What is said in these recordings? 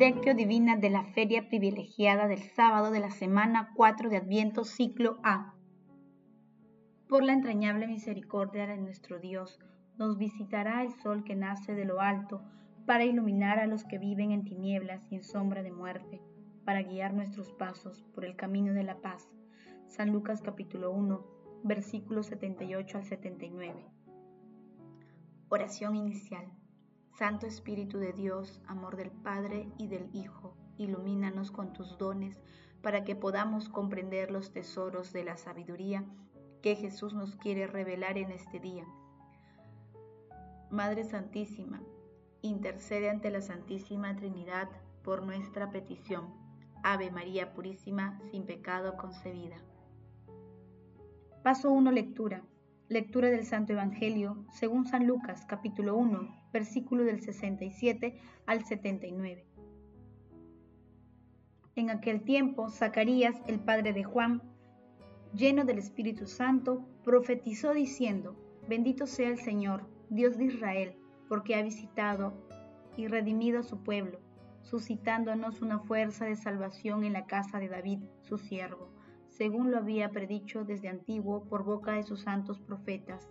Divina de la Feria Privilegiada del sábado de la semana 4 de Adviento, ciclo A. Por la entrañable misericordia de nuestro Dios, nos visitará el sol que nace de lo alto para iluminar a los que viven en tinieblas y en sombra de muerte, para guiar nuestros pasos por el camino de la paz. San Lucas capítulo 1, versículos 78 al 79. Oración inicial. Santo Espíritu de Dios, amor del Padre y del Hijo, ilumínanos con tus dones para que podamos comprender los tesoros de la sabiduría que Jesús nos quiere revelar en este día. Madre Santísima, intercede ante la Santísima Trinidad por nuestra petición. Ave María Purísima, sin pecado concebida. Paso 1. Lectura. Lectura del Santo Evangelio según San Lucas capítulo 1, versículo del 67 al 79. En aquel tiempo, Zacarías, el padre de Juan, lleno del Espíritu Santo, profetizó diciendo, Bendito sea el Señor, Dios de Israel, porque ha visitado y redimido a su pueblo, suscitándonos una fuerza de salvación en la casa de David, su siervo según lo había predicho desde antiguo por boca de sus santos profetas.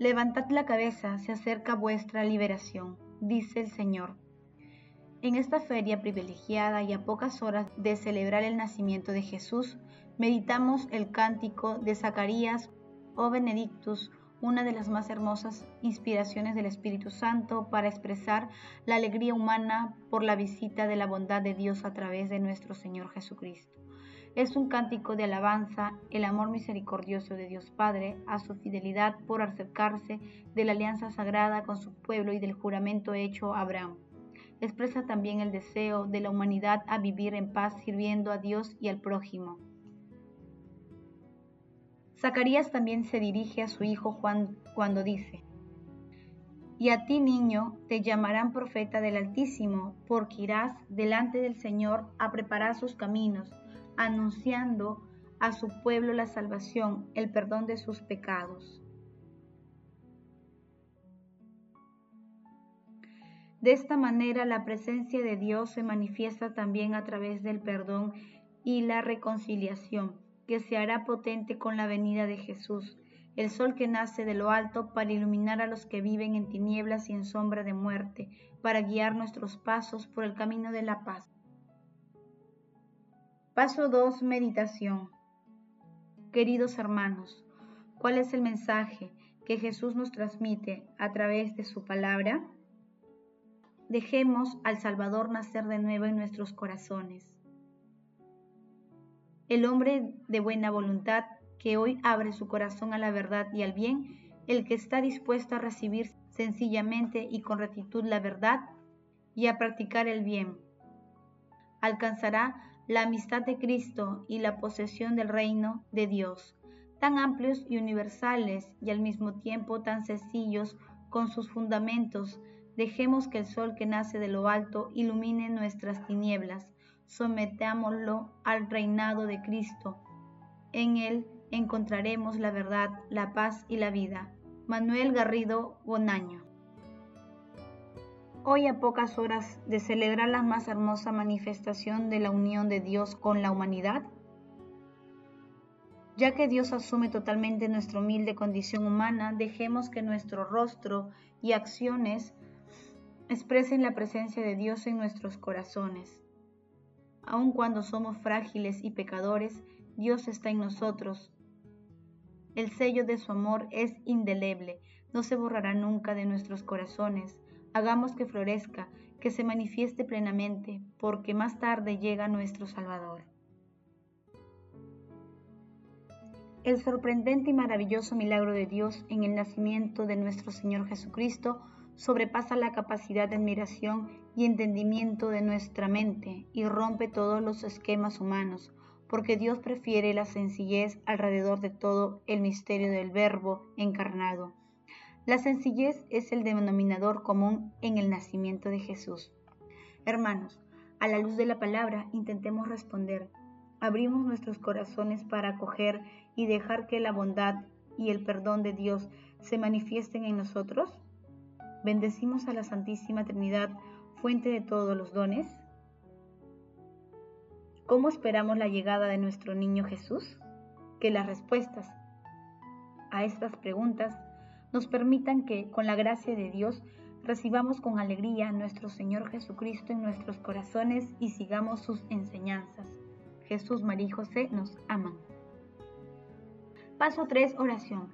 Levantad la cabeza, se acerca vuestra liberación, dice el Señor. En esta feria privilegiada y a pocas horas de celebrar el nacimiento de Jesús, meditamos el cántico de Zacarías o Benedictus, una de las más hermosas inspiraciones del Espíritu Santo para expresar la alegría humana por la visita de la bondad de Dios a través de nuestro Señor Jesucristo. Es un cántico de alabanza, el amor misericordioso de Dios Padre a su fidelidad por acercarse de la alianza sagrada con su pueblo y del juramento hecho a Abraham. Expresa también el deseo de la humanidad a vivir en paz sirviendo a Dios y al prójimo. Zacarías también se dirige a su hijo Juan cuando dice, Y a ti niño te llamarán profeta del Altísimo, porque irás delante del Señor a preparar sus caminos, anunciando a su pueblo la salvación, el perdón de sus pecados. De esta manera la presencia de Dios se manifiesta también a través del perdón y la reconciliación que se hará potente con la venida de Jesús, el sol que nace de lo alto para iluminar a los que viven en tinieblas y en sombra de muerte, para guiar nuestros pasos por el camino de la paz. Paso 2. Meditación. Queridos hermanos, ¿cuál es el mensaje que Jesús nos transmite a través de su palabra? Dejemos al Salvador nacer de nuevo en nuestros corazones el hombre de buena voluntad que hoy abre su corazón a la verdad y al bien, el que está dispuesto a recibir sencillamente y con rectitud la verdad y a practicar el bien, alcanzará la amistad de Cristo y la posesión del reino de Dios, tan amplios y universales y al mismo tiempo tan sencillos con sus fundamentos. Dejemos que el sol que nace de lo alto ilumine nuestras tinieblas sometámoslo al reinado de Cristo. En él encontraremos la verdad, la paz y la vida. Manuel Garrido Bonaño. Hoy a pocas horas de celebrar la más hermosa manifestación de la unión de Dios con la humanidad, Ya que Dios asume totalmente nuestra humilde condición humana, dejemos que nuestro rostro y acciones expresen la presencia de Dios en nuestros corazones. Aun cuando somos frágiles y pecadores, Dios está en nosotros. El sello de su amor es indeleble, no se borrará nunca de nuestros corazones. Hagamos que florezca, que se manifieste plenamente, porque más tarde llega nuestro Salvador. El sorprendente y maravilloso milagro de Dios en el nacimiento de nuestro Señor Jesucristo sobrepasa la capacidad de admiración y entendimiento de nuestra mente y rompe todos los esquemas humanos, porque Dios prefiere la sencillez alrededor de todo el misterio del Verbo encarnado. La sencillez es el denominador común en el nacimiento de Jesús. Hermanos, a la luz de la palabra intentemos responder. ¿Abrimos nuestros corazones para acoger y dejar que la bondad y el perdón de Dios se manifiesten en nosotros? ¿Bendecimos a la Santísima Trinidad, fuente de todos los dones? ¿Cómo esperamos la llegada de nuestro niño Jesús? Que las respuestas a estas preguntas nos permitan que, con la gracia de Dios, recibamos con alegría a nuestro Señor Jesucristo en nuestros corazones y sigamos sus enseñanzas. Jesús, María y José nos aman. Paso 3. Oración.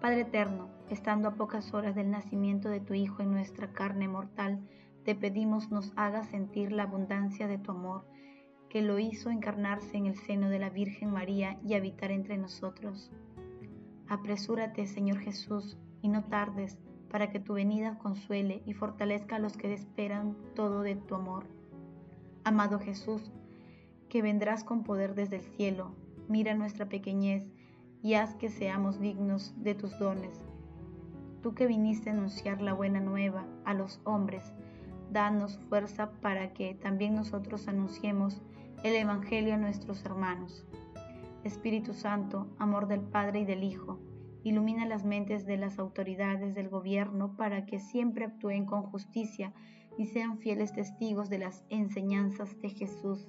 Padre eterno, estando a pocas horas del nacimiento de tu Hijo en nuestra carne mortal, te pedimos nos hagas sentir la abundancia de tu amor, que lo hizo encarnarse en el seno de la Virgen María y habitar entre nosotros. Apresúrate, Señor Jesús, y no tardes, para que tu venida consuele y fortalezca a los que esperan todo de tu amor. Amado Jesús, que vendrás con poder desde el cielo, mira nuestra pequeñez, y haz que seamos dignos de tus dones. Tú que viniste a anunciar la buena nueva a los hombres, danos fuerza para que también nosotros anunciemos el Evangelio a nuestros hermanos. Espíritu Santo, amor del Padre y del Hijo, ilumina las mentes de las autoridades del gobierno para que siempre actúen con justicia y sean fieles testigos de las enseñanzas de Jesús.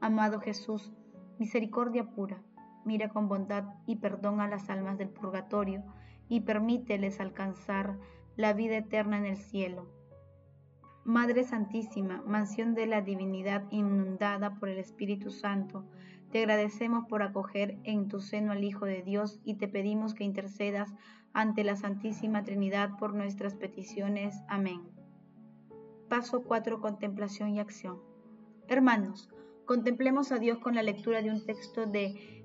Amado Jesús, misericordia pura mira con bondad y perdón a las almas del purgatorio y permíteles alcanzar la vida eterna en el cielo. Madre Santísima, mansión de la divinidad inundada por el Espíritu Santo, te agradecemos por acoger en tu seno al Hijo de Dios y te pedimos que intercedas ante la Santísima Trinidad por nuestras peticiones. Amén. Paso 4. Contemplación y acción. Hermanos, contemplemos a Dios con la lectura de un texto de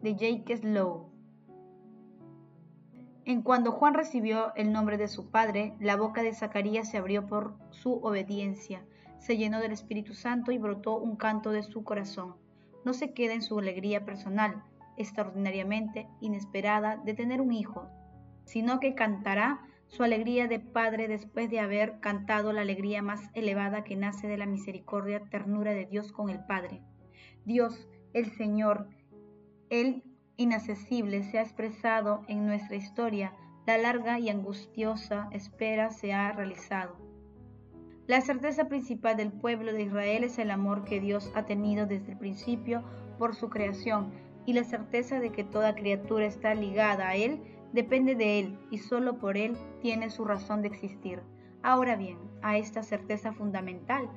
de Slow. En cuando Juan recibió el nombre de su padre, la boca de Zacarías se abrió por su obediencia, se llenó del Espíritu Santo y brotó un canto de su corazón. No se queda en su alegría personal, extraordinariamente inesperada, de tener un hijo, sino que cantará su alegría de padre después de haber cantado la alegría más elevada que nace de la misericordia, ternura de Dios con el Padre. Dios, el Señor, el inaccesible se ha expresado en nuestra historia, la larga y angustiosa espera se ha realizado. La certeza principal del pueblo de Israel es el amor que Dios ha tenido desde el principio por su creación y la certeza de que toda criatura está ligada a Él depende de Él y solo por Él tiene su razón de existir. Ahora bien, a esta certeza fundamental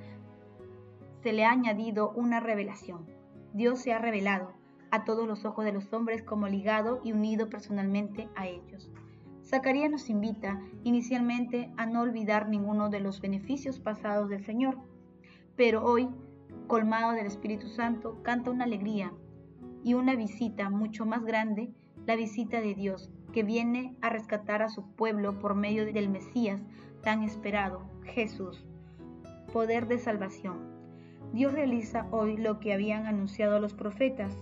se le ha añadido una revelación. Dios se ha revelado a todos los ojos de los hombres como ligado y unido personalmente a ellos. Zacarías nos invita inicialmente a no olvidar ninguno de los beneficios pasados del Señor, pero hoy, colmado del Espíritu Santo, canta una alegría y una visita mucho más grande, la visita de Dios, que viene a rescatar a su pueblo por medio del Mesías tan esperado, Jesús, poder de salvación. Dios realiza hoy lo que habían anunciado los profetas,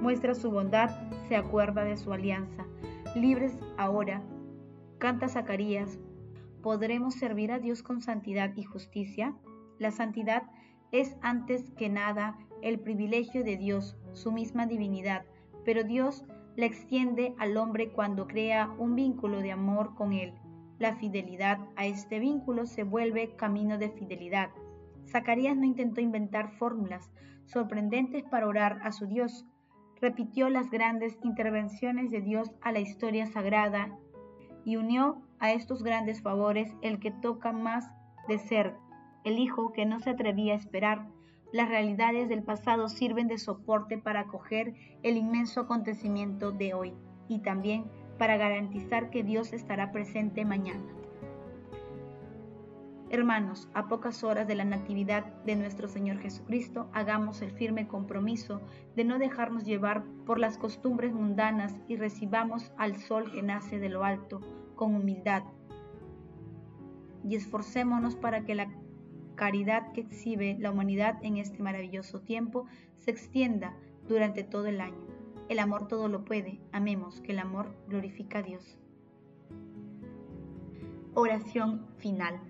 muestra su bondad, se acuerda de su alianza. Libres ahora, canta Zacarías, ¿podremos servir a Dios con santidad y justicia? La santidad es antes que nada el privilegio de Dios, su misma divinidad, pero Dios la extiende al hombre cuando crea un vínculo de amor con él. La fidelidad a este vínculo se vuelve camino de fidelidad. Zacarías no intentó inventar fórmulas sorprendentes para orar a su Dios, repitió las grandes intervenciones de Dios a la historia sagrada y unió a estos grandes favores el que toca más de ser el hijo que no se atrevía a esperar. Las realidades del pasado sirven de soporte para acoger el inmenso acontecimiento de hoy y también para garantizar que Dios estará presente mañana. Hermanos, a pocas horas de la Natividad de nuestro Señor Jesucristo, hagamos el firme compromiso de no dejarnos llevar por las costumbres mundanas y recibamos al sol que nace de lo alto con humildad. Y esforcémonos para que la caridad que exhibe la humanidad en este maravilloso tiempo se extienda durante todo el año. El amor todo lo puede. Amemos que el amor glorifica a Dios. Oración final.